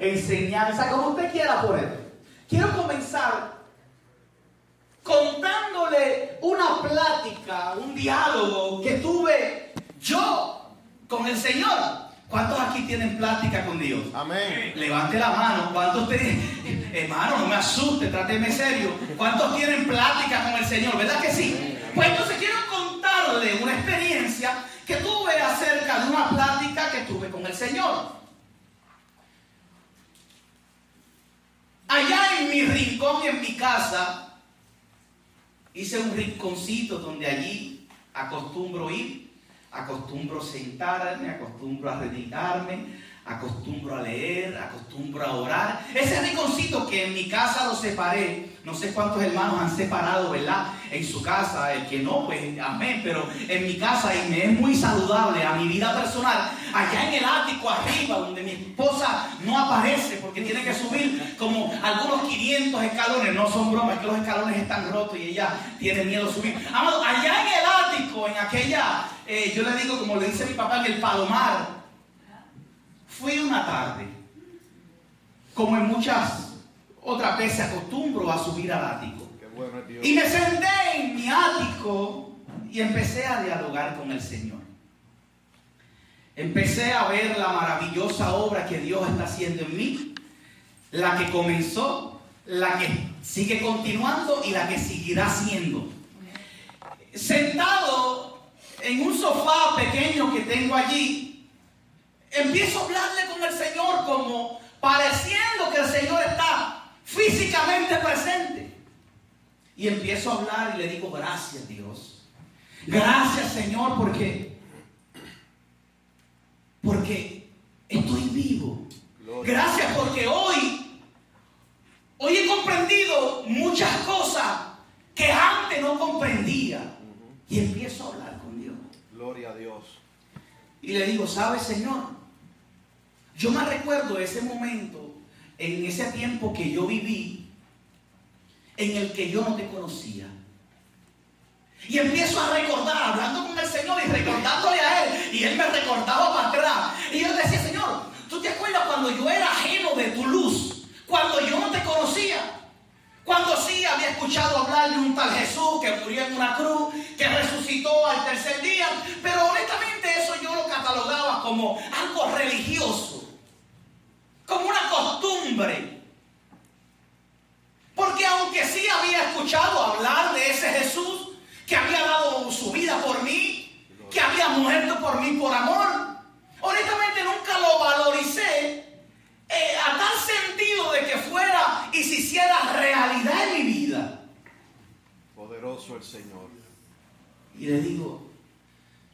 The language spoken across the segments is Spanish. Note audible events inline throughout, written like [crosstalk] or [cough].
enseñanza, como usted quiera poner. Quiero comenzar contándole una plática, un diálogo que tuve yo con el Señor. ¿Cuántos aquí tienen plática con Dios? Amén. Levante la mano. ¿Cuántos tienen, hermano, no me asuste, tráteme serio. ¿Cuántos tienen plática con el Señor? ¿Verdad que sí? Pues entonces quiero contarle una experiencia que tuve acerca de una plática que tuve con el Señor. Allá en mi rincón, en mi casa, hice un rinconcito donde allí acostumbro ir, acostumbro sentarme, acostumbro a dedicarme, acostumbro a leer, acostumbro a orar. Ese rinconcito que en mi casa lo separé, no sé cuántos hermanos han separado, ¿verdad? En su casa, el que no, pues amén, pero en mi casa y me es muy saludable a mi vida personal, allá en el ático arriba, donde mi esposa no aparece porque tiene que subir como algunos 500 escalones, no son bromas, que los escalones están rotos y ella tiene miedo a subir. Amado, allá en el ático, en aquella, eh, yo le digo como le dice mi papá, en el palomar, Fui una tarde, como en muchas otras veces acostumbro a subir al ático. Y me senté en mi ático y empecé a dialogar con el Señor. Empecé a ver la maravillosa obra que Dios está haciendo en mí, la que comenzó, la que sigue continuando y la que seguirá haciendo. Sentado en un sofá pequeño que tengo allí, empiezo a hablarle con el Señor como pareciendo que el Señor está físicamente presente. Y empiezo a hablar y le digo, gracias Dios. Gracias Señor porque, porque estoy vivo. Gracias porque hoy, hoy he comprendido muchas cosas que antes no comprendía. Y empiezo a hablar con Dios. Gloria a Dios. Y le digo, ¿sabes Señor? Yo me recuerdo ese momento, en ese tiempo que yo viví, en el que yo no te conocía. Y empiezo a recordar, hablando con el Señor y recordándole a Él. Y Él me recordaba para atrás. Y yo decía, Señor, ¿tú te acuerdas cuando yo era ajeno de tu luz? Cuando yo no te conocía. Cuando sí había escuchado hablar de un tal Jesús que murió en una cruz, que resucitó al tercer día, pero honestamente eso yo lo catalogaba como algo religioso como una costumbre. Porque aunque sí había escuchado hablar de ese Jesús que había dado su vida por mí, que había muerto por mí por amor, honestamente nunca lo valoricé eh, a tal sentido de que fuera y se hiciera realidad en mi vida. Poderoso el Señor. Y le digo,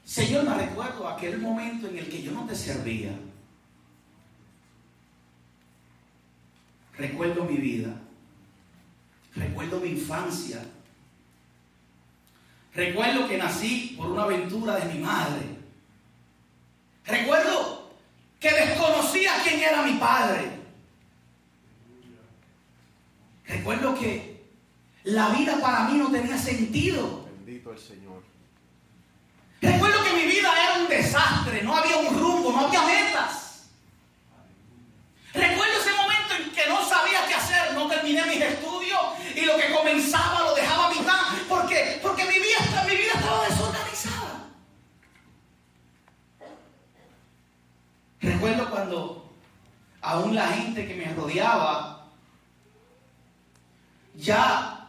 Señor, me recuerdo aquel momento en el que yo no te servía. Recuerdo mi vida. Recuerdo mi infancia. Recuerdo que nací por una aventura de mi madre. Recuerdo que desconocía quién era mi padre. Recuerdo que la vida para mí no tenía sentido. Bendito el Señor. Recuerdo que mi vida era un desastre, no había un rumbo, no había metas. Recuerdo ese que no sabía qué hacer, no terminé mis estudios y lo que comenzaba lo dejaba a mitad. ¿Por qué? Porque mi vida, mi vida estaba desorganizada. Recuerdo cuando aún la gente que me rodeaba ya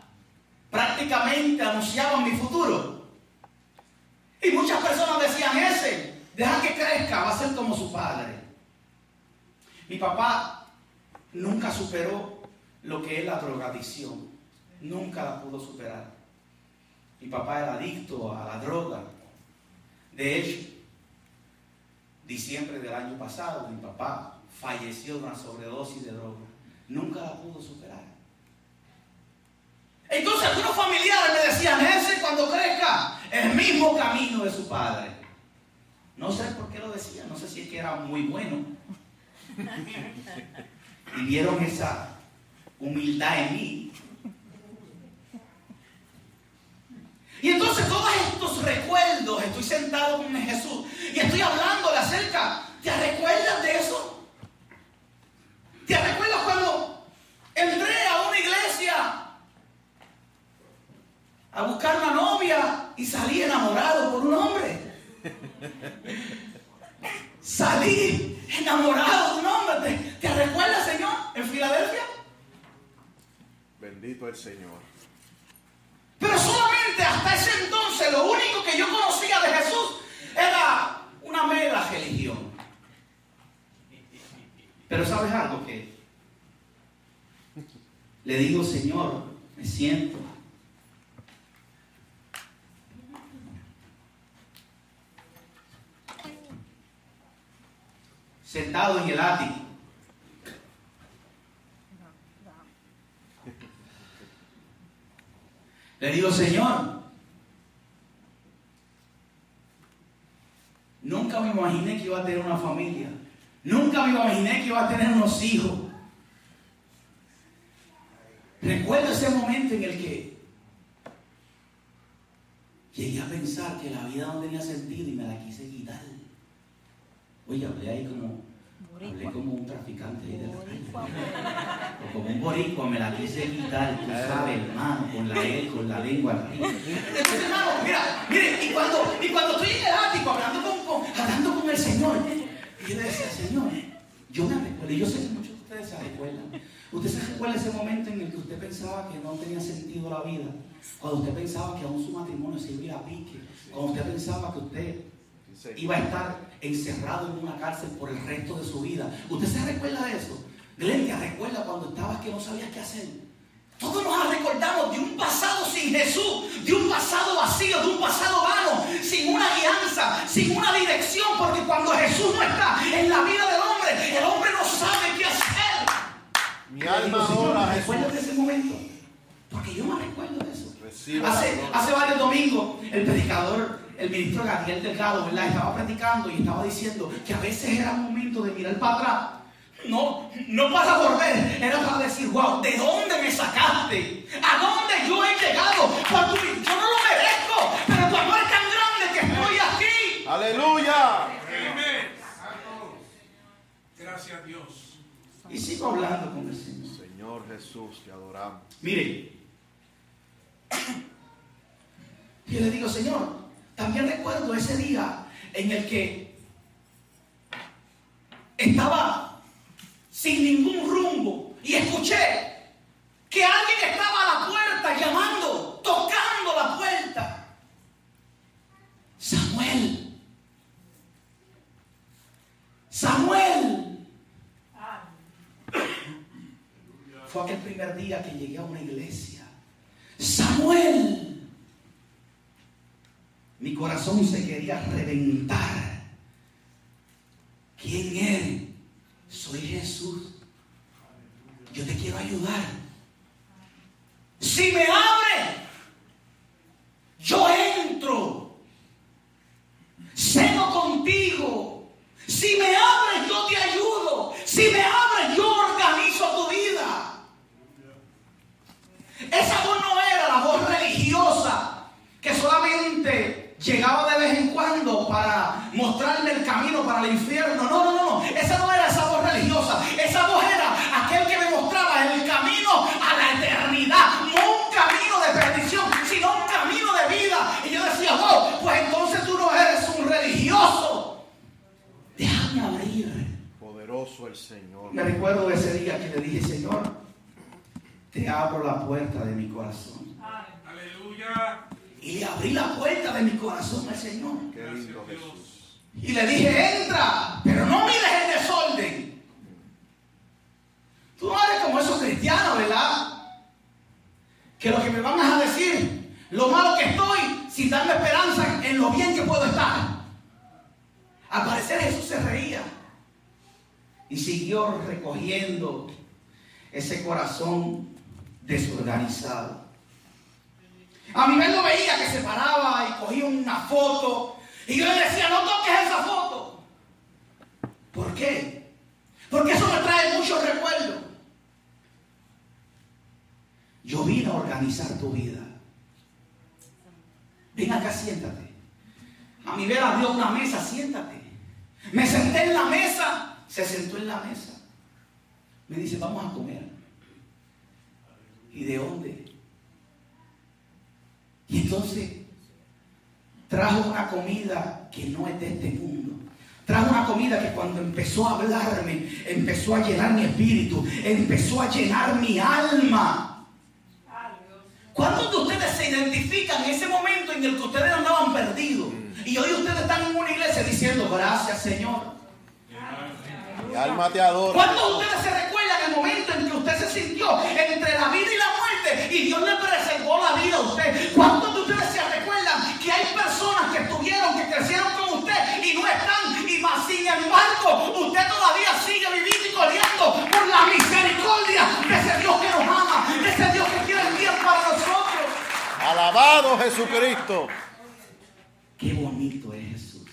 prácticamente anunciaban mi futuro. Y muchas personas decían, ese, deja que crezca, va a ser como su padre. Mi papá nunca superó lo que es la drogadicción. Nunca la pudo superar. Mi papá era adicto a la droga. De hecho, diciembre del año pasado, mi papá falleció de una sobredosis de droga. Nunca la pudo superar. Entonces algunos familiares me decían, ese cuando crezca, el mismo camino de su padre. No sé por qué lo decían, no sé si es que era muy bueno. [laughs] y vieron esa humildad en mí. Y entonces todos estos recuerdos, estoy sentado con Jesús y estoy hablándole acerca, ¿te recuerdas de eso? ¿Te recuerdas cuando entré a una iglesia a buscar una novia y salí enamorado por un hombre? Salí enamorado de un hombre. ¿Te, te recuerdas, Señor, en Filadelfia? Bendito el Señor. Pero solamente hasta ese entonces lo único que yo conocía de Jesús era una mera religión. Pero sabes algo que le digo, Señor, me siento. Sentado en el ático. Le digo, Señor, nunca me imaginé que iba a tener una familia. Nunca me imaginé que iba a tener unos hijos. Recuerdo ese momento en el que llegué a pensar que la vida no tenía sentido y me la quise quitar. Oye, hablé ahí como, hablé como un traficante ahí de la calle. O como un boricua, me la quise quitar, tú sabes, hermano, con la E, con la lengua arriba. Entonces, hermano, mira, mire, y cuando, y cuando estoy en el ático hablando con, con- hablando con el Señor, y yo le decía, Señor, yo me recuerdo, y yo sé que muchos de ustedes se recuerdan. Usted se recuerda ese momento en el que usted pensaba que no tenía sentido la vida, cuando usted pensaba que aún su matrimonio se iba a pique, cuando usted pensaba que usted iba a estar encerrado en una cárcel por el resto de su vida. ¿Usted se recuerda de eso? Glenda, recuerda cuando estabas que no sabías qué hacer. Todos nos recordamos de un pasado sin Jesús, de un pasado vacío, de un pasado vano, sin una guianza, sin una dirección, porque cuando Jesús no está en la vida del hombre, el hombre no sabe qué hacer. Mi alma digo, Señor, adora a ¿me recuerdas de ese momento? Porque yo me recuerdo de eso. Recibe Hace, hace varios domingos, el predicador, el ministro Gabriel Delgado, ¿verdad? Estaba predicando y estaba diciendo que a veces era momento de mirar para atrás. No, no para volver, era para decir, wow, ¿de dónde me sacaste? ¿A dónde yo he llegado? Por tu- yo no lo merezco, pero tu amor es tan grande que estoy aquí. Aleluya. Gracias a Dios. Y sigo hablando con el Señor. Señor Jesús, te adoramos. Mire, [coughs] yo le digo, Señor, también recuerdo ese día en el que estaba sin ningún rumbo y escuché que alguien estaba a la puerta llamando, tocando la puerta. Samuel. Samuel. Fue aquel primer día que llegué a una iglesia. Samuel. Corazón se quería reventar. ¿Quién eres? Soy Jesús. Yo te quiero ayudar. Si me abre, yo entro. Cedo contigo. Si me abres, yo te ayudo. Si me abres, yo organizo tu vida. Esa voz no era la voz religiosa que solamente llegaba de vez en cuando para mostrarme el camino para el infierno. No, no, no, no. Esa no era esa voz religiosa. Esa voz era aquel que me mostraba el camino a la eternidad. No un camino de perdición, sino un camino de vida. Y yo decía, oh, pues entonces tú no eres un religioso. Déjame abrir. Poderoso el Señor. Me recuerdo ese día que le dije, Señor, te abro la puerta de mi corazón. Aleluya. Y le abrí la puerta de mi corazón al Señor. Qué lindo Jesús. Y le dije, entra, pero no mires el desorden. Tú no eres como esos cristianos, ¿verdad? Que lo que me van a decir, lo malo que estoy, sin darme esperanza en lo bien que puedo estar. Al parecer Jesús se reía y siguió recogiendo ese corazón desorganizado. A mi vez lo veía que se paraba y cogía una foto. Y yo le decía, no toques esa foto. ¿Por qué? Porque eso me trae muchos recuerdos. Yo vine a organizar tu vida. Ven acá, siéntate. A mi vez abrió una mesa, siéntate. Me senté en la mesa, se sentó en la mesa. Me dice, vamos a comer. ¿Y de dónde? Y entonces trajo una comida que no es de este mundo. Trajo una comida que cuando empezó a hablarme, empezó a llenar mi espíritu, empezó a llenar mi alma. ¿Cuántos de ustedes se identifican en ese momento en el que ustedes andaban perdidos? Y hoy ustedes están en una iglesia diciendo, gracias Señor. Mi alma te adora. ¿Cuántos de ustedes se recuerdan el momento en que usted se sintió entre la vida y la muerte y Dios le preservó la vida a usted? ¿Cuántos de ustedes se recuerdan que hay personas que estuvieron, que crecieron con usted y no están? Y más sin embargo, usted todavía sigue viviendo y corriendo por la misericordia de ese Dios que nos ama, de ese Dios que quiere el bien para nosotros. Alabado Jesucristo. Qué bonito es Jesús.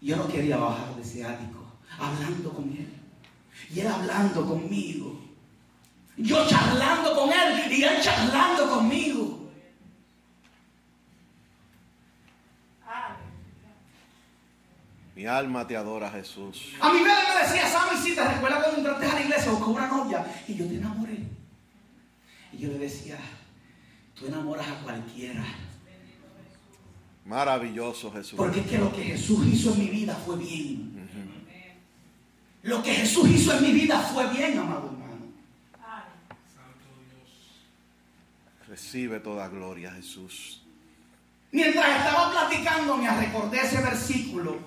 Yo no quería bajar de ese ático, hablando con él. Y él hablando conmigo. Yo charlando con él y él charlando conmigo. Mi alma te adora, Jesús. A mi madre me decía, Sammy, si te recuerdas cuando entraste a la iglesia buscó una novia y yo te enamoré. Y yo le decía, tú enamoras a cualquiera. Maravilloso Jesús. Porque es que lo que Jesús hizo en mi vida fue bien. Lo que Jesús hizo en mi vida fue bien, amado hermano. Santo Dios. Recibe toda gloria, Jesús. Mientras estaba platicando, me recordé ese versículo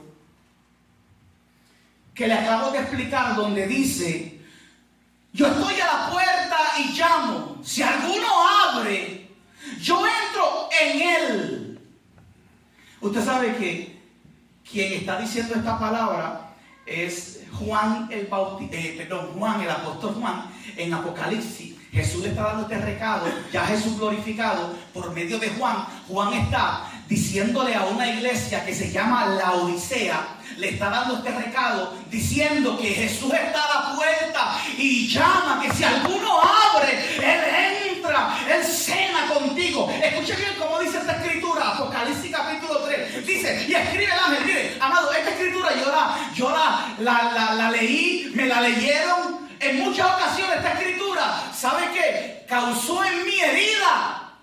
que le acabo de explicar, donde dice: Yo estoy a la puerta y llamo. Si alguno abre, yo entro en él. Usted sabe que quien está diciendo esta palabra es Juan el Bautista, perdón, Juan el apóstol Juan en Apocalipsis. Jesús le está dando este recado, ya Jesús glorificado por medio de Juan. Juan está diciéndole a una iglesia que se llama la Odisea, le está dando este recado diciendo que Jesús está a la puerta y llama que si alguno abre, Él entra, Él cena contigo. Escuche bien cómo dice esta escritura, Apocalipsis capítulo 3. Dice, y escribe el ángel, amado, esta escritura yo la, la, leí, me la leyeron. En muchas ocasiones esta escritura, ¿sabe qué? Causó en mí herida.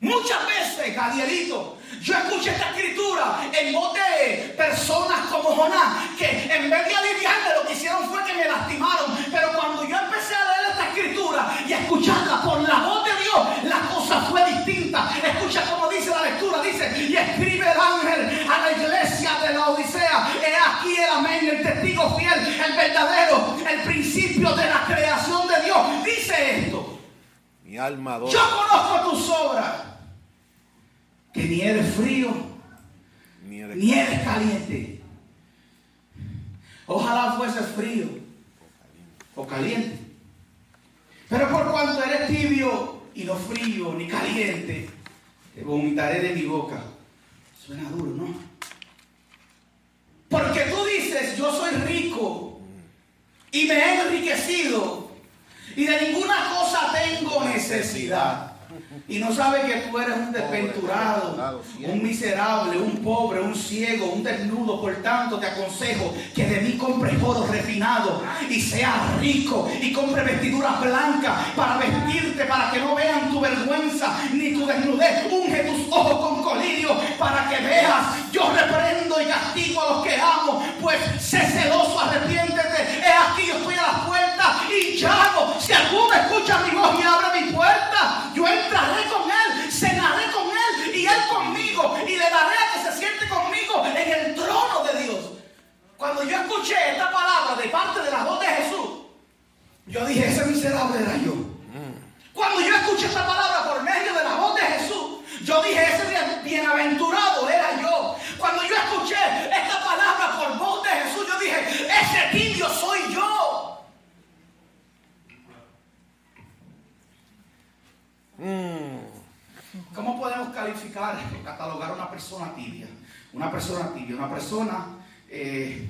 Muchas veces, Gadielito, yo escuché esta escritura en voz de personas como Jonás, que en vez de aliviarme lo que hicieron fue que me lastimaron. Pero cuando yo empecé a leer escritura y escucharla por la voz de Dios, la cosa fue distinta. Escucha cómo dice la lectura, dice, y escribe el ángel a la iglesia de la Odisea. He aquí el amén, el testigo fiel, el verdadero, el principio de la creación de Dios. Dice esto. Mi alma adora. Yo conozco tus obras. Que ni eres frío, Ni eres- ni eres caliente. Ojalá fuese frío o caliente. Pero por cuanto eres tibio y no frío ni caliente, te vomitaré de mi boca. Suena duro, ¿no? Porque tú dices, yo soy rico y me he enriquecido y de ninguna cosa tengo necesidad. Y no sabe que tú eres un desventurado, un miserable, un pobre, un ciego, un desnudo. Por tanto, te aconsejo que de mí compres oro refinado y seas rico y compre vestiduras blancas para vestirte, para que no vean tu vergüenza ni tu desnudez. Unge tus ojos con colirio para que veas. Yo reprendo y castigo a los que amo, pues sé celoso, arrepiéntete. He aquí yo estoy a la puerta y llamo. Si alguno escucha mi voz y abre mi puerta, entraré con él, cenaré con él y él conmigo y le daré a que se siente conmigo en el trono de Dios. Cuando yo escuché esta palabra de parte de la voz de Jesús, yo dije, ese miserable era yo. Cuando yo escuché esta palabra por medio de la voz de Jesús, yo dije, ese bien- bienaventurado era yo. Cuando yo escuché esta palabra por voz de Jesús, yo dije, ese tibio soy yo. ¿Cómo podemos calificar catalogar a una persona tibia? Una persona tibia, una persona eh,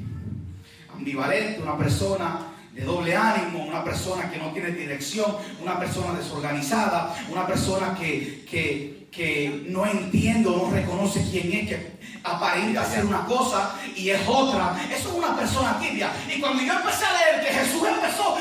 ambivalente, una persona de doble ánimo, una persona que no tiene dirección, una persona desorganizada, una persona que, que, que no entiende o no reconoce quién es, que aparenta ser una cosa y es otra. Eso es una persona tibia. Y cuando yo empecé a leer que Jesús empezó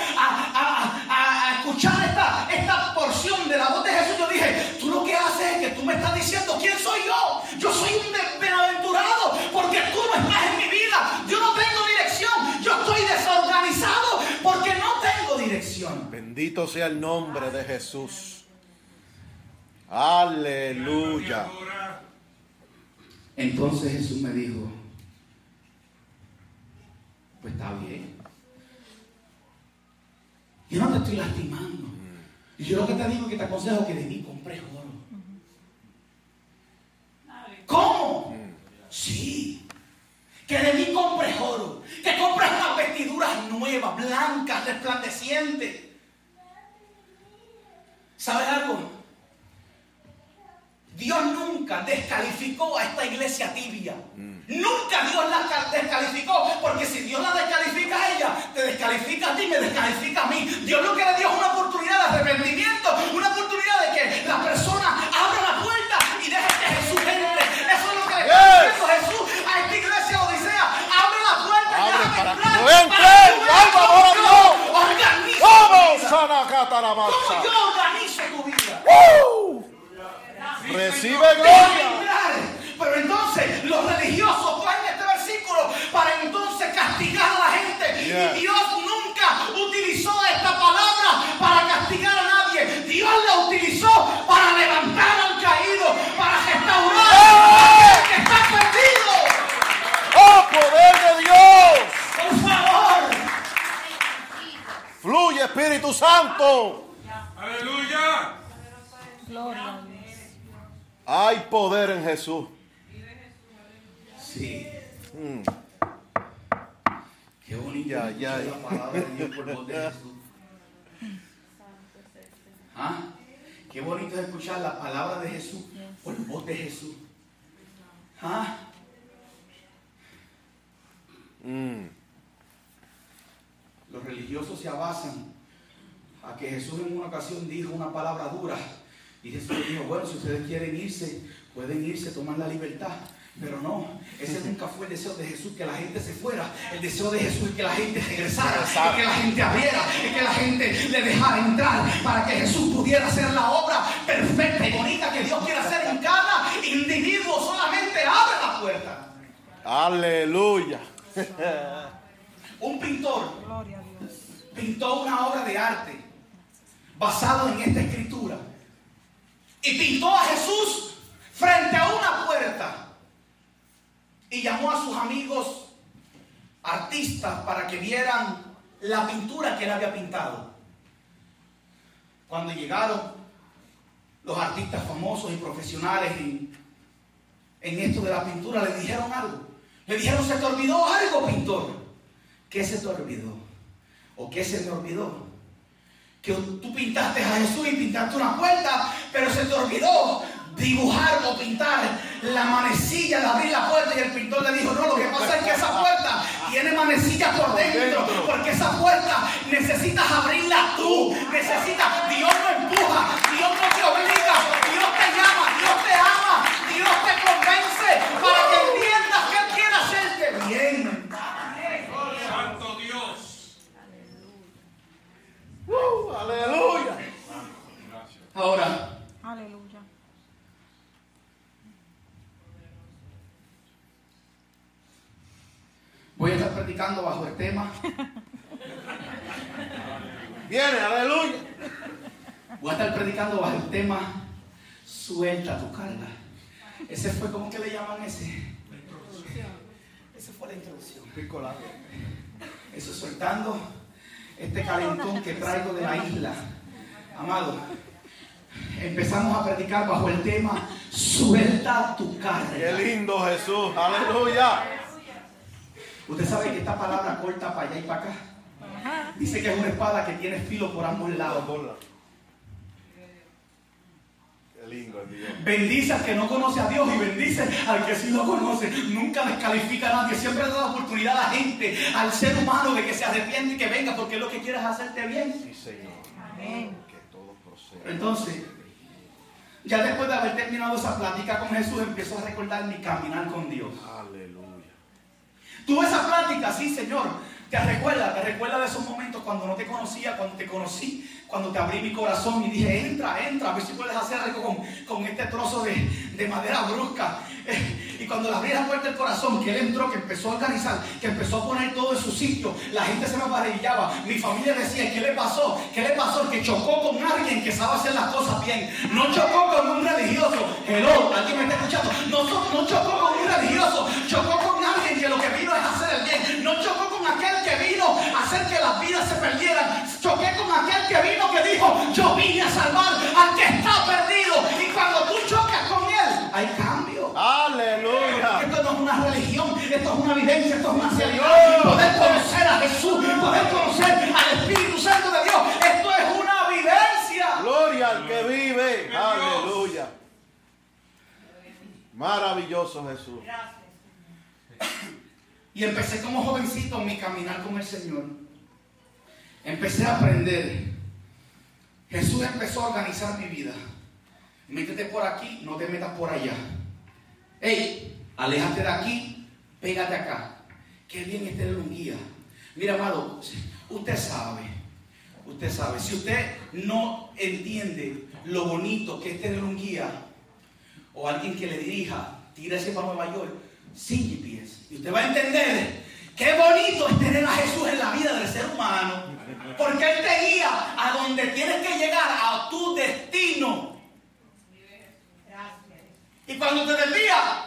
soy yo. Yo soy un bienaventurado porque tú no estás en mi vida. Yo no tengo dirección. Yo estoy desorganizado porque no tengo dirección. Bendito sea el nombre de Jesús. Aleluya. Entonces Jesús me dijo, pues está bien. Yo no te estoy lastimando. Y yo lo que te digo es que te aconsejo que de mí compres. ¿Cómo? Sí. Que de mí compres oro. Que compres unas vestiduras nuevas, blancas, resplandecientes. ¿Sabes algo? Dios nunca descalificó a esta iglesia tibia. Nunca Dios la ca- descalificó. Porque si Dios la descalifica a ella, te descalifica a ti, me descalifica a mí. Dios lo que le dio es una oportunidad de arrepentimiento. Una oportunidad yo organizo tu vida. ¡Uh! Recibe gloria. Espíritu Santo! aleluya. Gloria a Dios. Hay poder en Jesús. Sí. Mm. Qué bonito Ya, escuchar ya. la palabra de Dios por voz de Jesús. ¿Ah? Qué bonito es escuchar la palabra de Jesús por voz de Jesús. ¿Ah? Mm. Los religiosos se abasan a que Jesús en una ocasión dijo una palabra dura. Y Jesús le dijo, bueno, si ustedes quieren irse, pueden irse, tomar la libertad. Pero no, ese nunca fue el deseo de Jesús, que la gente se fuera. El deseo de Jesús es que la gente regresara, es que la gente abriera, es que la gente le dejara entrar para que Jesús pudiera hacer la obra perfecta y bonita que Dios quiere hacer en cada individuo. Solamente abre la puerta. Aleluya. Un pintor Gloria a Dios. pintó una obra de arte basado en esta escritura y pintó a Jesús frente a una puerta y llamó a sus amigos artistas para que vieran la pintura que él había pintado. Cuando llegaron los artistas famosos y profesionales en, esto de la pintura, le dijeron algo. Le dijeron, se te olvidó algo, pintor. ¿Qué se te olvidó? ¿O qué se me olvidó? Que tú pintaste a Jesús y pintaste una puerta, pero se te olvidó dibujar o pintar la manecilla de abrir la puerta y el pintor le dijo, no, lo que pasa es que esa puerta tiene manecilla por dentro, porque esa puerta necesitas abrirla tú, necesitas, Dios no empuja, Dios no te obliga, Dios te llama, Dios te ama, Dios te convence para que entiendas que Él quiere hacerte bien. Santo Dios. Uh, aleluya. Ahora, Aleluya. voy a estar predicando bajo el tema, Viene, aleluya. voy a estar predicando bajo el tema, suelta tu carga. Ese fue, ¿cómo que le llaman ese? Esa fue la introducción. Eso soltando este calentón que traigo de la isla. Amado, empezamos a predicar bajo el tema, suelta tu Qué carga. lindo Jesús. Aleluya. Usted sabe que esta palabra corta para allá y para acá. Dice que es una espada que tiene filo por ambos lados. Qué lindo es Dios. Bendice al que no conoce a Dios y bendice al que sí lo conoce. Nunca descalifica a nadie. Siempre da la oportunidad a la gente, al ser humano, de que se arrepiente y que venga, porque lo que quiere es hacerte bien. Sí, Señor. Amén. Que todo proceda. Entonces, Ya después de haber terminado esa plática con Jesús, empiezo a recordar mi caminar con Dios. Aleluya. Tuve esa plática, sí, Señor. Te recuerda, te recuerda de esos momentos cuando no te conocía, cuando te conocí, cuando te abrí mi corazón y dije, entra, entra, a ver si puedes hacer algo con, con este trozo de, de madera brusca. [laughs] y cuando le abrí la puerta del corazón, que él entró, que empezó a organizar, que empezó a poner todo en su sitio, la gente se me maravillaba. Mi familia decía, ¿qué le pasó? ¿Qué le pasó? Que chocó con alguien que sabe hacer las cosas bien. No chocó con un religioso. Hello, alguien me está escuchando. No, no chocó con un religioso, chocó con hacer que las vidas se perdieran. Choqué con aquel que vino que dijo, yo vine a salvar al que está perdido. Y cuando tú chocas con él, hay cambio. Aleluya. Esto no es una religión, esto es una vivencia, esto es una realidad. Poder conocer a Jesús, poder conocer al Espíritu Santo de Dios, esto es una vivencia. Gloria al que vive. Aleluya. Maravilloso Jesús. Y empecé como jovencito mi caminar con el Señor. Empecé a aprender. Jesús empezó a organizar mi vida. Métete por aquí, no te metas por allá. Ey, aléjate de aquí, pégate acá. Qué bien es tener un guía. Mira, amado, usted sabe, usted sabe, si usted no entiende lo bonito que es tener un guía o alguien que le dirija, tírese para Nueva York sin GPS. Y usted va a entender qué bonito es tener a Jesús en la vida del ser humano. Porque Él te guía a donde tienes que llegar, a tu destino. Y cuando te desvía,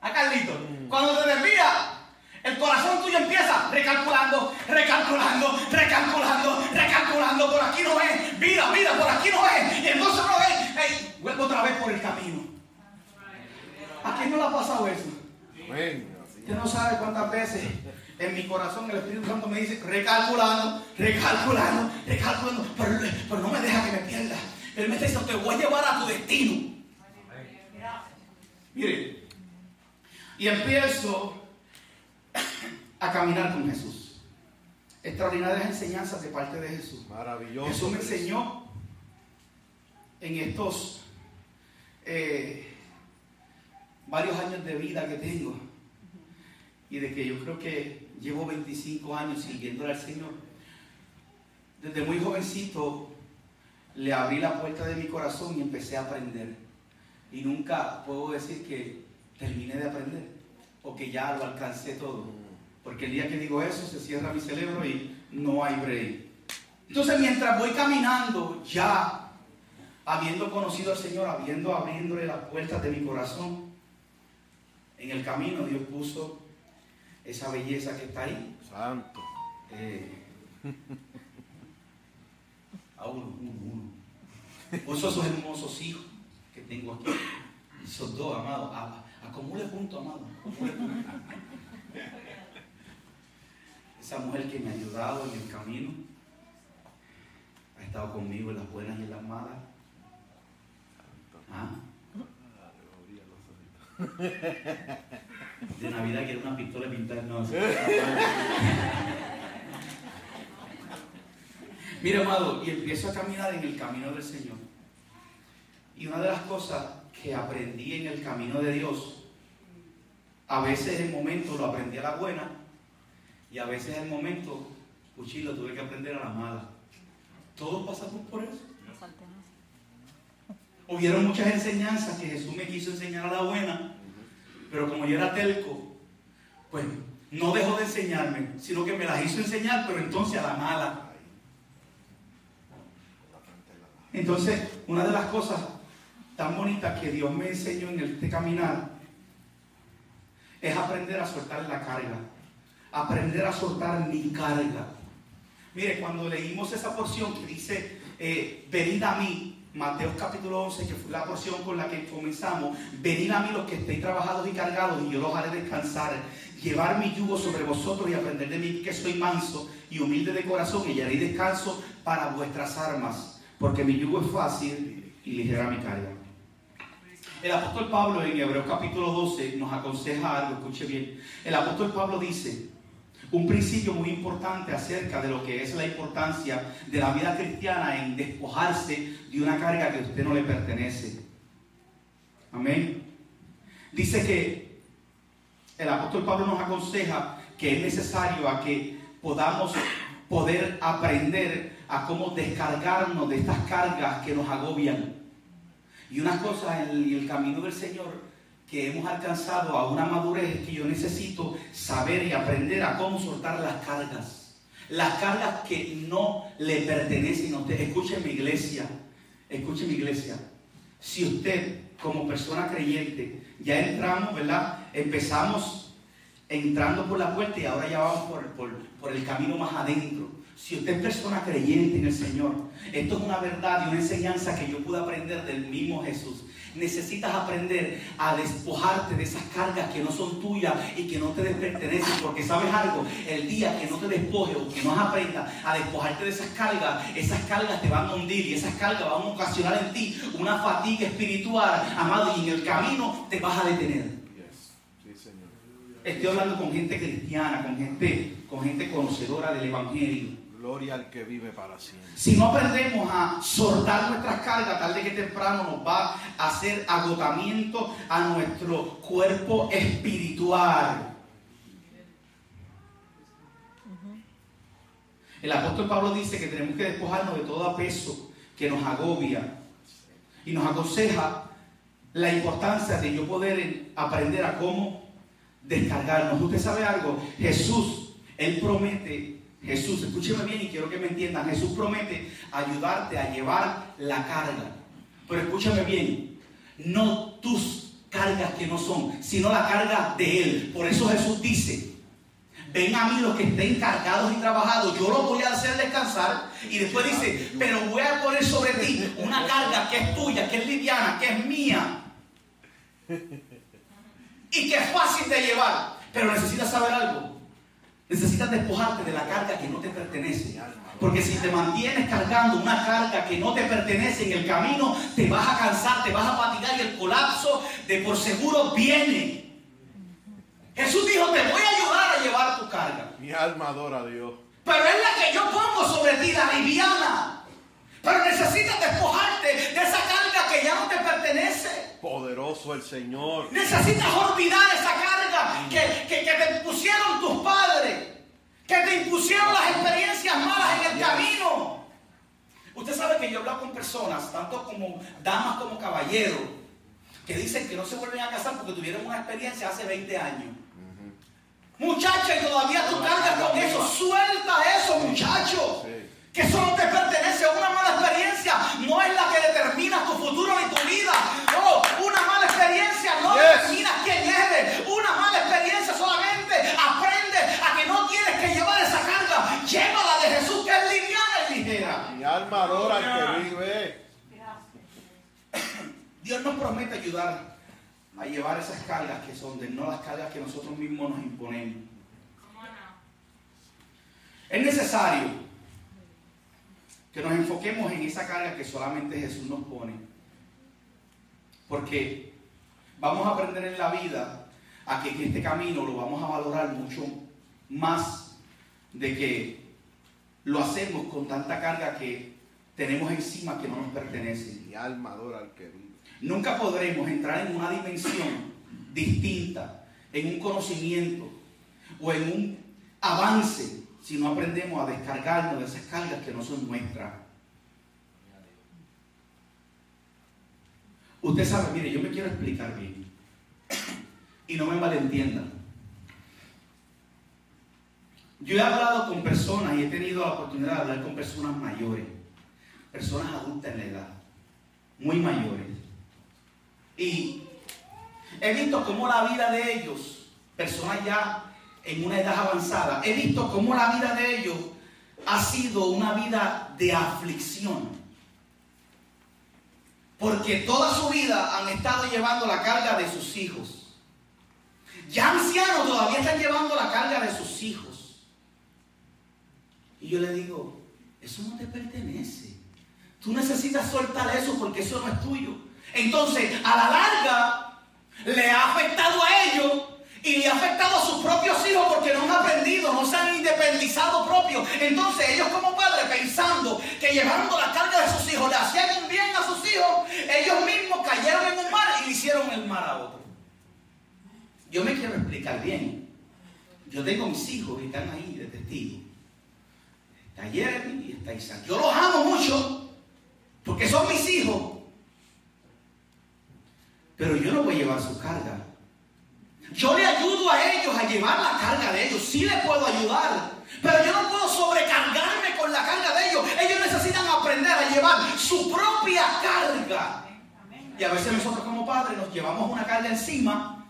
a Carlito, cuando te desvía, el corazón tuyo empieza recalculando, recalculando, recalculando, recalculando. Por aquí no es, vida, vida, por aquí no es. Y entonces uno ve, hey, vuelvo otra vez por el camino. ¿A quién no le ha pasado eso? Usted no sabe cuántas veces en mi corazón el Espíritu Santo me dice, recalculando, recalculando, recalculando, pero, pero no me deja que me pierda. Él me está diciendo, te voy a llevar a tu destino. Mire, y empiezo a caminar con Jesús. Extraordinarias enseñanzas de parte de Jesús. Maravilloso. Jesús me enseñó en estos eh, varios años de vida que tengo y de que yo creo que llevo 25 años sirviéndole al Señor. Desde muy jovencito le abrí la puerta de mi corazón y empecé a aprender. Y nunca puedo decir que terminé de aprender o que ya lo alcancé todo. Porque el día que digo eso se cierra mi cerebro y no hay break. Entonces mientras voy caminando ya, habiendo conocido al Señor, habiendo abriéndole las puertas de mi corazón, en el camino Dios puso esa belleza que está ahí. Santo. Eh, a uno, uno, uno. Puso esos hermosos hijos que tengo aquí. Esos dos, amado. A- Acumule punto, amado. acumule. Esa mujer que me ha ayudado en el camino. Ha estado conmigo en las buenas y en las malas. ¿Ah? De Navidad quiero una pistola pintada. Mira, amado, y empiezo a caminar en el camino del Señor. Y una de las cosas que aprendí en el camino de Dios, a veces el momento lo aprendí a la buena y a veces el momento, cuchillo, tuve que aprender a la mala. Todos pasamos por eso. Hubieron muchas enseñanzas que Jesús me quiso enseñar a la buena, pero como yo era telco, pues no dejó de enseñarme, sino que me las hizo enseñar, pero entonces a la mala. Entonces, una de las cosas tan bonitas que Dios me enseñó en este caminar es aprender a soltar la carga, aprender a soltar mi carga. Mire, cuando leímos esa porción que dice, eh, venid a mí, Mateo capítulo 11, que fue la porción con la que comenzamos, venid a mí los que estéis trabajados y cargados y yo los haré descansar. Llevar mi yugo sobre vosotros y aprender de mí que soy manso y humilde de corazón y hallaréis descanso para vuestras armas, porque mi yugo es fácil y ligera mi carga. El apóstol Pablo en Hebreos capítulo 12 nos aconseja algo, escuche bien. El apóstol Pablo dice un principio muy importante acerca de lo que es la importancia de la vida cristiana en despojarse de una carga que a usted no le pertenece. Amén. Dice que el apóstol Pablo nos aconseja que es necesario a que podamos poder aprender a cómo descargarnos de estas cargas que nos agobian. Y una cosa en el camino del Señor hemos alcanzado a una madurez que yo necesito saber y aprender a cómo soltar las cargas. Las cargas que no le pertenecen a usted. Escuche mi iglesia, escuche mi iglesia. Si usted como persona creyente ya entramos, ¿verdad? Empezamos entrando por la puerta y ahora ya vamos por, por, por el camino más adentro. Si usted es persona creyente en el Señor, esto es una verdad y una enseñanza que yo pude aprender del mismo Jesús. Necesitas aprender a despojarte de esas cargas que no son tuyas y que no te pertenecen. Porque sabes algo, el día que no te despojes o que no aprendas a despojarte de esas cargas, esas cargas te van a hundir y esas cargas van a ocasionar en ti una fatiga espiritual, amado, y en el camino te vas a detener. Estoy hablando con gente cristiana, con gente, con gente conocedora del Evangelio. Gloria al que vive para siempre. Si no aprendemos a soltar nuestras cargas, tarde que temprano nos va a hacer agotamiento a nuestro cuerpo espiritual. El apóstol Pablo dice que tenemos que despojarnos de todo peso que nos agobia y nos aconseja la importancia de yo poder aprender a cómo descargarnos. Usted sabe algo, Jesús, Él promete Jesús, escúcheme bien y quiero que me entiendan. Jesús promete ayudarte a llevar la carga. Pero escúchame bien, no tus cargas que no son, sino la carga de Él. Por eso Jesús dice, ven a mí los que estén cargados y trabajados, yo los voy a hacer descansar. Y después dice, pero voy a poner sobre ti una carga que es tuya, que es liviana, que es mía. Y que es fácil de llevar. Pero necesitas saber algo. Necesitas despojarte de la carga que no te pertenece. Porque si te mantienes cargando una carga que no te pertenece en el camino, te vas a cansar, te vas a fatigar y el colapso de por seguro viene. Jesús dijo, te voy a ayudar a llevar tu carga. Mi alma adora a Dios. Pero es la que yo pongo sobre ti, la liviana. Pero necesitas despojarte de esa carga que ya no te pertenece. Poderoso el Señor. Necesitas olvidar esa carga que, que- que te impusieron tus padres, que te impusieron las experiencias malas en el camino. Usted sabe que yo he hablado con personas, tanto como damas como caballeros, que dicen que no se vuelven a casar porque tuvieron una experiencia hace 20 años. Muchacha, y todavía tú cargas con eso. Suelta eso, muchacho. Sí. Que eso no te pertenece. Una mala experiencia no es la que determina tu futuro ni tu vida. No, una mala experiencia no Yes. determina quién eres. Una mala experiencia solamente aprende a que no tienes que llevar esa carga. Llévala de Jesús que es liviana y ligera. Mi alma adora al que vive. Dios nos promete ayudar a llevar esas cargas que son de no las cargas que nosotros mismos nos imponemos. Es necesario que nos enfoquemos en esa carga que solamente Jesús nos pone. Porque vamos a aprender en la vida a que este camino lo vamos a valorar mucho más de que lo hacemos con tanta carga que tenemos encima que no nos pertenece. Mi alma adora al que vive. Nunca podremos entrar en una dimensión distinta, en un conocimiento o en un avance si no aprendemos a descargarnos de esas cargas que no son nuestras. Usted sabe, mire, yo me quiero explicar bien y no me malentiendan. Yo he hablado con personas y he tenido la oportunidad de hablar con personas mayores, personas adultas en la edad, muy mayores. Y he visto cómo la vida de ellos, personas ya en una edad avanzada, he visto cómo la vida de ellos ha sido una vida de aflicción. Porque toda su vida han estado llevando la carga de sus hijos. Ya ancianos todavía están llevando la carga de sus hijos. Y yo le digo, eso no te pertenece. Tú necesitas soltar eso porque eso no es tuyo. Entonces, a la larga, le ha afectado a ellos y le ha afectado a sus propios hijos porque no han aprendido, no se pensado propio. Entonces ellos como padres pensando que llevando la carga de sus hijos le hacían un bien a sus hijos, ellos mismos cayeron en un mar y le hicieron el mar a otro. Yo me quiero explicar bien. Yo tengo mis hijos que están ahí de testigos. Está Jeremy y está Isaac. Yo los amo mucho porque son mis hijos. Pero yo no voy a llevar su carga. Yo le ayudo a ellos a llevar la carga de ellos. Sí les puedo ayudar. Pero yo no puedo sobrecargarme con la carga de ellos. Ellos necesitan aprender a llevar su propia carga. Y a veces nosotros como padres nos llevamos una carga encima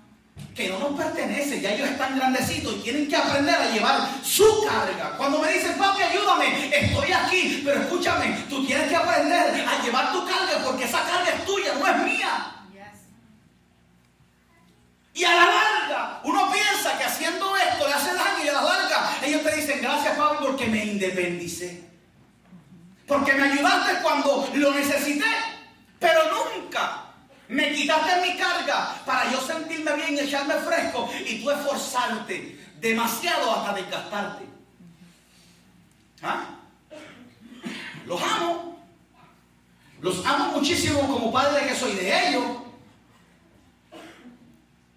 que no nos pertenece, ya ellos están grandecitos y tienen que aprender a llevar su carga. Cuando me dicen, papi, ayúdame, estoy aquí, pero escúchame, tú tienes que aprender a llevar tu carga porque esa carga es tuya, no es mía. Y a la larga, uno piensa que haciendo esto le hace daño y a la larga ellos te dicen, gracias papi porque me independicé. Porque me ayudaste cuando lo necesité, pero nunca me quitaste mi carga para yo sentirme bien y echarme fresco y tú esforzarte demasiado hasta desgastarte. ¿Ah? Los amo. Los amo muchísimo como padre que soy de ellos.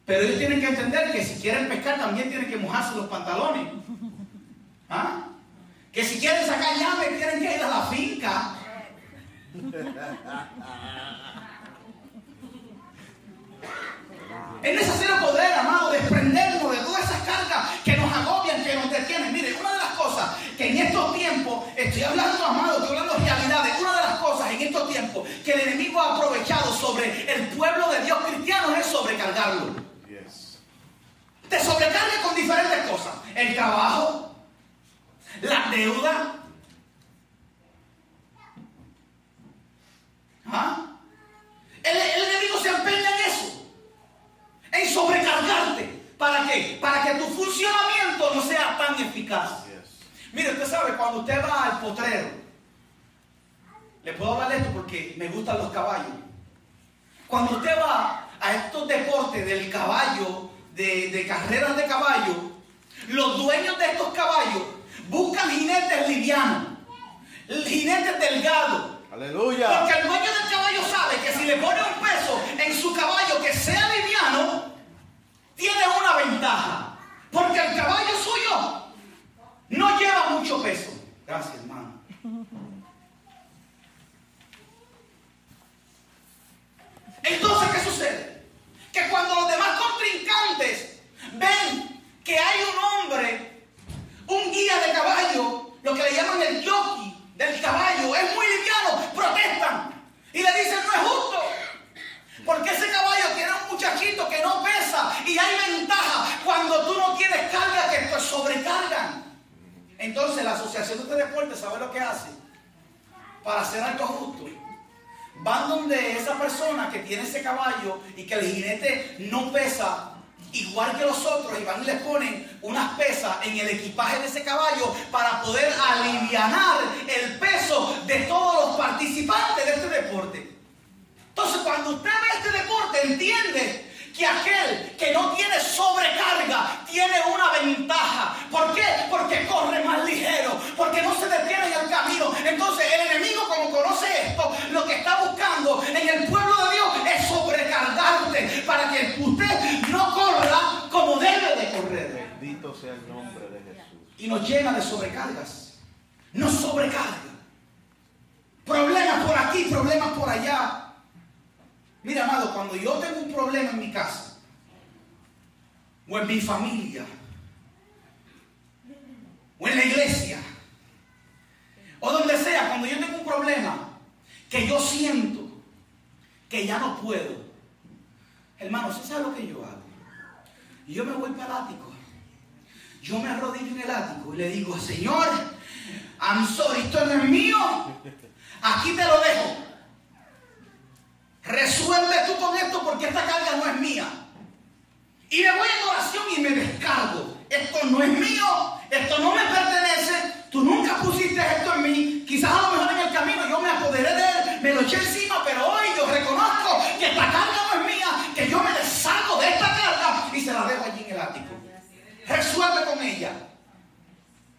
Pero ellos tienen que entender que si quieren pescar también tienen que mojarse los pantalones. ¿Ah? Que si quieren sacar llave tienen que ir a la finca. Es necesario poder, amado, desprendernos de todas esas cargas que nos agobian, que nos detienen. Mire, una de las cosas que en estos tiempos, estoy hablando, amado, estoy hablando de realidades, una de las cosas en estos tiempos que el enemigo ha aprovechado sobre el pueblo de Dios cristiano es sobrecargarlo. Te sobrecarga con diferentes cosas. El trabajo, la deuda. ¿Ah? El, el enemigo se empeña en eso. En sobrecargarte. ¿Para qué? Para que tu funcionamiento no sea tan eficaz. Yes. Mire, usted sabe, cuando usted va al potrero, le puedo hablar de esto porque me gustan los caballos. Cuando usted va a estos deportes del caballo, de, de carreras de caballo, los dueños de estos caballos buscan jinetes livianos, jinetes delgados. Aleluya. Porque el dueño del caballo sabe que si le pone un peso en su caballo que sea liviano, tiene una ventaja. Porque el caballo suyo no lleva mucho peso. Gracias, hermano. Entonces, ¿qué sucede? Que cuando los demás contrincantes ven que hay un hombre, un guía de caballo, lo que le llaman el jockey del caballo, es muy liviano, protestan y le dicen no es justo. Porque ese caballo tiene un muchachito que no pesa y hay ventaja cuando tú no tienes carga que te sobrecargan. Entonces la Asociación de Deportes, ¿sabe lo que hace? Para hacer algo justo. Van donde esa persona que tiene ese caballo y que el jinete no pesa igual que los otros y van y les ponen unas pesas en el equipaje de ese caballo para poder alivianar el peso de todos los participantes de este deporte. Entonces, cuando usted ve este deporte, entiende que aquel que no tiene sobrecarga tiene una ventaja. ¿Por qué? Porque corre más ligero, porque no se detiene en el camino. Entonces, el enemigo, como conoce esto, lo que está buscando en el pueblo de Dios es sobrecargarte para que usted no corra como debe de correr. Bendito sea el nombre de Jesús. Y nos llena de sobrecargas. Nos sobrecarga. Problemas por aquí, problemas por allá. Mira, amado, cuando yo tengo un problema en mi casa o en mi familia o en la iglesia o donde sea, cuando yo tengo un problema que yo siento que ya no puedo, hermano, ¿usted sabe lo que yo hago? Yo me voy para el ático. Yo me arrodillo en el ático y le digo, Señor, I'm sorry, esto no es mío. Aquí te lo dejo. Resuelve tú con esto porque esta carga no es mía. Y me voy en oración y me descargo. Esto no es mío, esto no me pertenece. Tú nunca pusiste esto en mí. Quizás a lo mejor en el camino yo me apoderé de él, me lo eché encima, pero hoy yo reconozco que esta carga no es mía, que yo me deshago de esta carga y se la dejo allí en el ático. Resuelve con ella.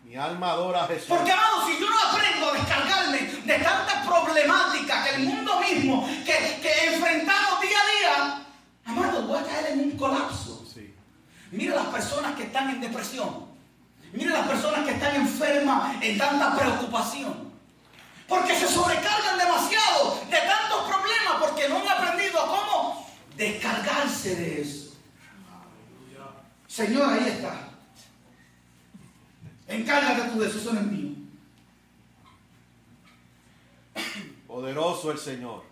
Mi alma adora a Jesús. Porque, amado, si yo no aprendo a descargarme de tanta problemática que el mundo mismo, que, que enfrentamos día a día, amado, voy a caer en un colapso. Sí. Mira las personas que están en depresión. Mira las personas que están enfermas en tanta preocupación. Porque se sobrecargan demasiado de tantos problemas porque no han aprendido cómo descargarse de eso. Señor, ahí está. Encárgate tú de eso, eso no es mío. Poderoso el Señor.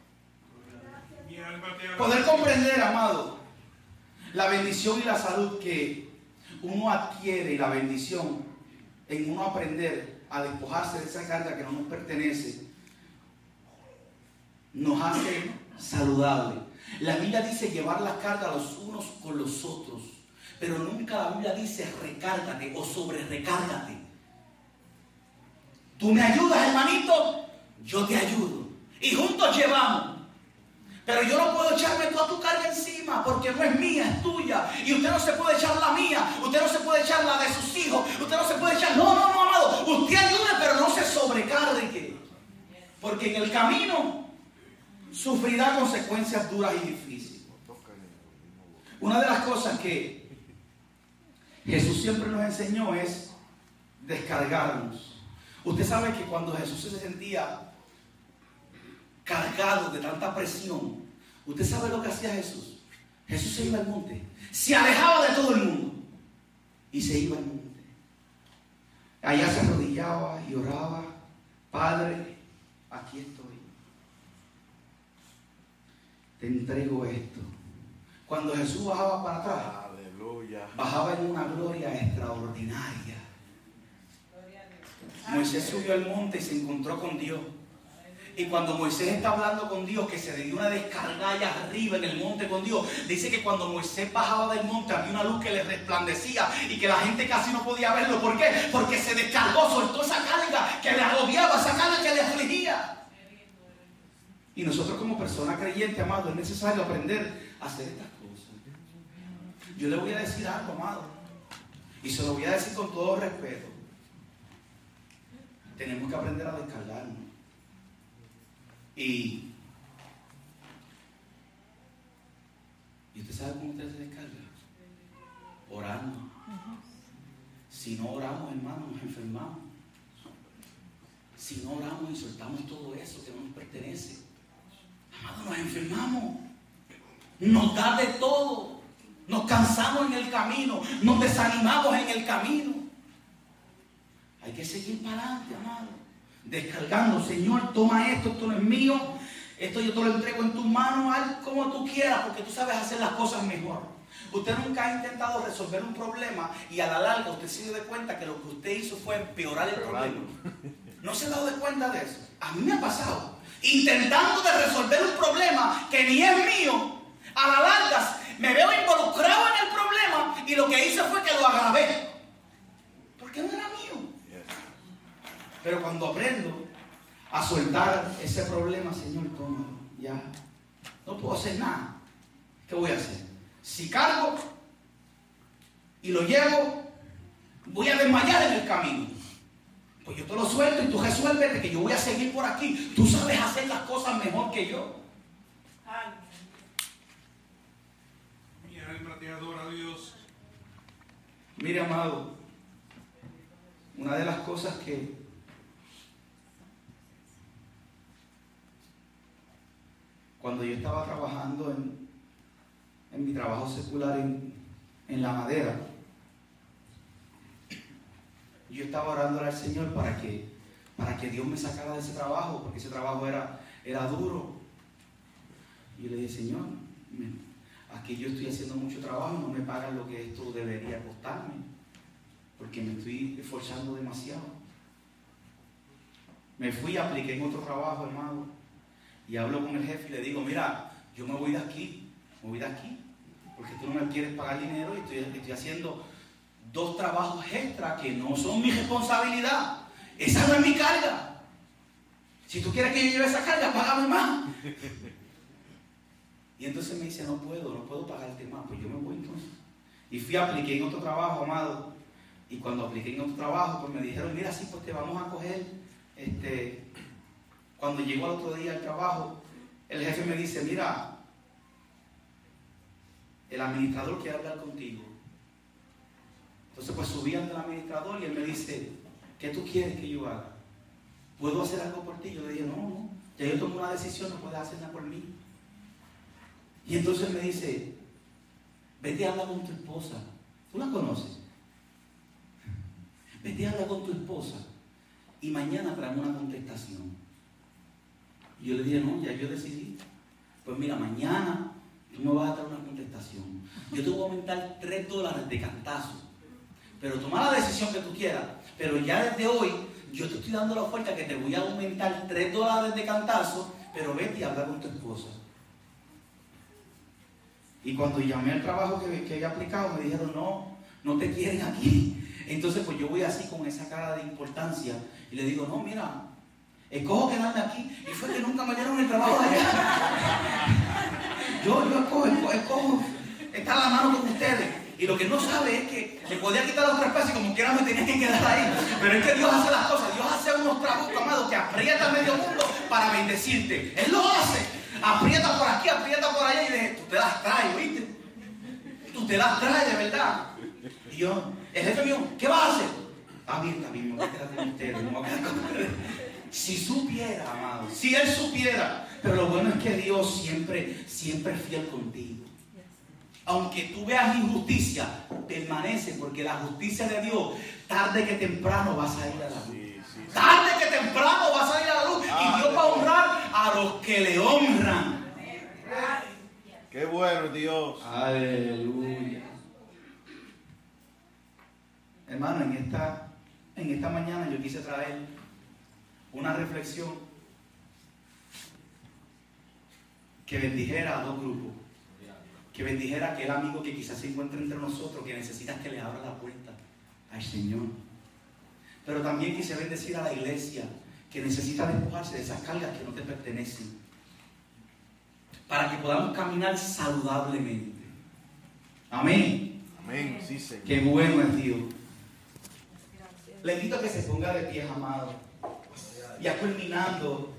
Poder comprender, amado, la bendición y la salud que uno adquiere y la bendición en uno aprender a despojarse de esa carga que no nos pertenece, nos hace saludable. La Biblia dice llevar la carga los unos con los otros, pero nunca la Biblia dice recárgate o sobre recárgate. Tú me ayudas, hermanito, yo te ayudo. Y juntos llevamos. Pero yo no puedo echarme toda tu carga encima porque no es mía, es tuya. Y usted no se puede echar la mía, usted no se puede echar la de sus hijos, usted no se puede echar. No, no, no, amado. Usted ayude, pero no se sobrecargue. Porque en el camino sufrirá consecuencias duras y difíciles. Una de las cosas que Jesús siempre nos enseñó es descargarnos. Usted sabe que cuando Jesús se sentía cargado de tanta presión, usted sabe lo que hacía Jesús. Jesús se iba al monte, se alejaba de todo el mundo y se iba al monte. Allá se arrodillaba y oraba, Padre, aquí estoy. Te entrego esto. Cuando Jesús bajaba para atrás, Aleluya. bajaba en una gloria extraordinaria. Moisés subió al monte y se encontró con Dios. Y cuando Moisés está hablando con Dios, que se le dio una descarga allá arriba en el monte con Dios, dice que cuando Moisés bajaba del monte había una luz que le resplandecía y que la gente casi no podía verlo. ¿Por qué? Porque se descargó, soltó esa carga que le agobiaba, esa carga que le afligía. Y nosotros como personas creyentes, amado, es necesario aprender a hacer estas cosas. Yo le voy a decir algo, amado. Y se lo voy a decir con todo respeto. Tenemos que aprender a descargarnos. Y, ¿y usted sabe cómo usted se descarga? Orando. Si no oramos, hermano, nos enfermamos. Si no oramos y soltamos todo eso que no nos pertenece, amado, nos enfermamos. Nos da de todo. Nos cansamos en el camino. Nos desanimamos en el camino. Hay que seguir para adelante, amado. Descargando, Señor, toma esto, esto no es mío. Esto yo te lo entrego en tus manos, haz como tú quieras, porque tú sabes hacer las cosas mejor. Usted nunca ha intentado resolver un problema y a la larga usted se dio de cuenta que lo que usted hizo fue empeorar el problema. ¿No se ha dado de cuenta de eso? A mí me ha pasado. Intentando de resolver un problema que ni es mío, a la larga me veo involucrado en el problema y lo que hice fue que lo agravé. Porque no era mío. Pero cuando aprendo a soltar ese problema, Señor, tómalo, ya. No puedo hacer nada. ¿Qué voy a hacer? Si cargo y lo llevo, voy a desmayar en el camino. Pues yo te lo suelto y tú resuélvete que yo voy a seguir por aquí. Tú sabes hacer las cosas mejor que yo. Te adora, Dios. Mire, amado, una de las cosas que cuando yo estaba trabajando en, en mi trabajo secular en, en la madera, yo estaba orando al Señor para que, para que Dios me sacara de ese trabajo, porque ese trabajo era, era duro. Y yo le dije, Señor, me- aquí yo estoy haciendo mucho trabajo, no me pagan lo que esto debería costarme, porque me estoy esforzando demasiado. Me fui, apliqué en otro trabajo, hermano, y hablo con el jefe y le digo, mira, yo me voy de aquí, me voy de aquí, porque tú no me quieres pagar dinero y estoy, estoy haciendo dos trabajos extra que no son mi responsabilidad. Esa no es mi carga. Si tú quieres que yo lleve esa carga, págame más. Y entonces me dice, no puedo, no puedo pagarte más. Pues yo me voy entonces. Y fui, apliqué en otro trabajo, amado. Y cuando apliqué en otro trabajo, pues me dijeron, mira, sí, pues te vamos a coger. Este, cuando llegó al otro día al trabajo, el jefe me dice, mira, el administrador quiere hablar contigo. Entonces pues subí ante el administrador y él me dice, ¿qué tú quieres que yo haga? ¿Puedo hacer algo por ti? Yo le dije, no, no, ya yo tomé una decisión, no puedes hacer nada por mí. Y entonces me dice, vete a hablar con tu esposa. ¿Tú la conoces? Vete a hablar con tu esposa y mañana traeme una contestación. Y yo le dije, no, ya yo decidí. Pues mira, mañana tú me vas a dar una contestación. Yo te voy a aumentar 3 dólares de cantazo. Pero toma la decisión que tú quieras. Pero ya desde hoy, yo te estoy dando la oferta que te voy a aumentar 3 dólares de cantazo, pero vete y habla con tu esposa. Y cuando llamé al trabajo que, que había aplicado, me dijeron, no, no te quieren aquí. [laughs] Entonces, pues yo voy así con esa cara de importancia y le digo, no, mira, escojo quedarme aquí. Y fue que nunca me dieron el trabajo de allá. [laughs] Yo, yo escojo, escojo, escojo estar a la mano con ustedes. Y lo que no sabe es que me podía quitar pesos y como quiera me tenía que quedar ahí. Pero es que Dios hace las cosas. Dios hace unos trabajos, amados, que aprieta medio mundo para bendecirte. Él lo hace. Aprieta por aquí, aprieta por allá y dice, tú te las traes, ¿viste? Tú te las traes de verdad. Y yo, el jefe mío, ¿qué vas a hacer? Me voy a quedar ustedes, me voy a quedar con ustedes. Si supiera, amado, si él supiera, pero lo bueno es que Dios siempre, siempre es fiel contigo. Aunque tú veas injusticia, permanece, porque la justicia de Dios, tarde que temprano va a salir a la luz. Tarde que temprano va a salir a la luz. Y Dios va a honrar a los que le honran. Qué bueno Dios. Aleluya. Hermano, en esta, en esta mañana yo quise traer una reflexión que bendijera a dos grupos. Que bendijera a aquel amigo que quizás se encuentra entre nosotros, que necesita que le abra la puerta al Señor. Pero también quise bendecir a la iglesia, que necesita despojarse de esas cargas que no te pertenecen. Para que podamos caminar saludablemente. Amén. Amén. Sí, Señor. Qué bueno es Dios. Le invito a que se ponga de pie, amado. Ya culminando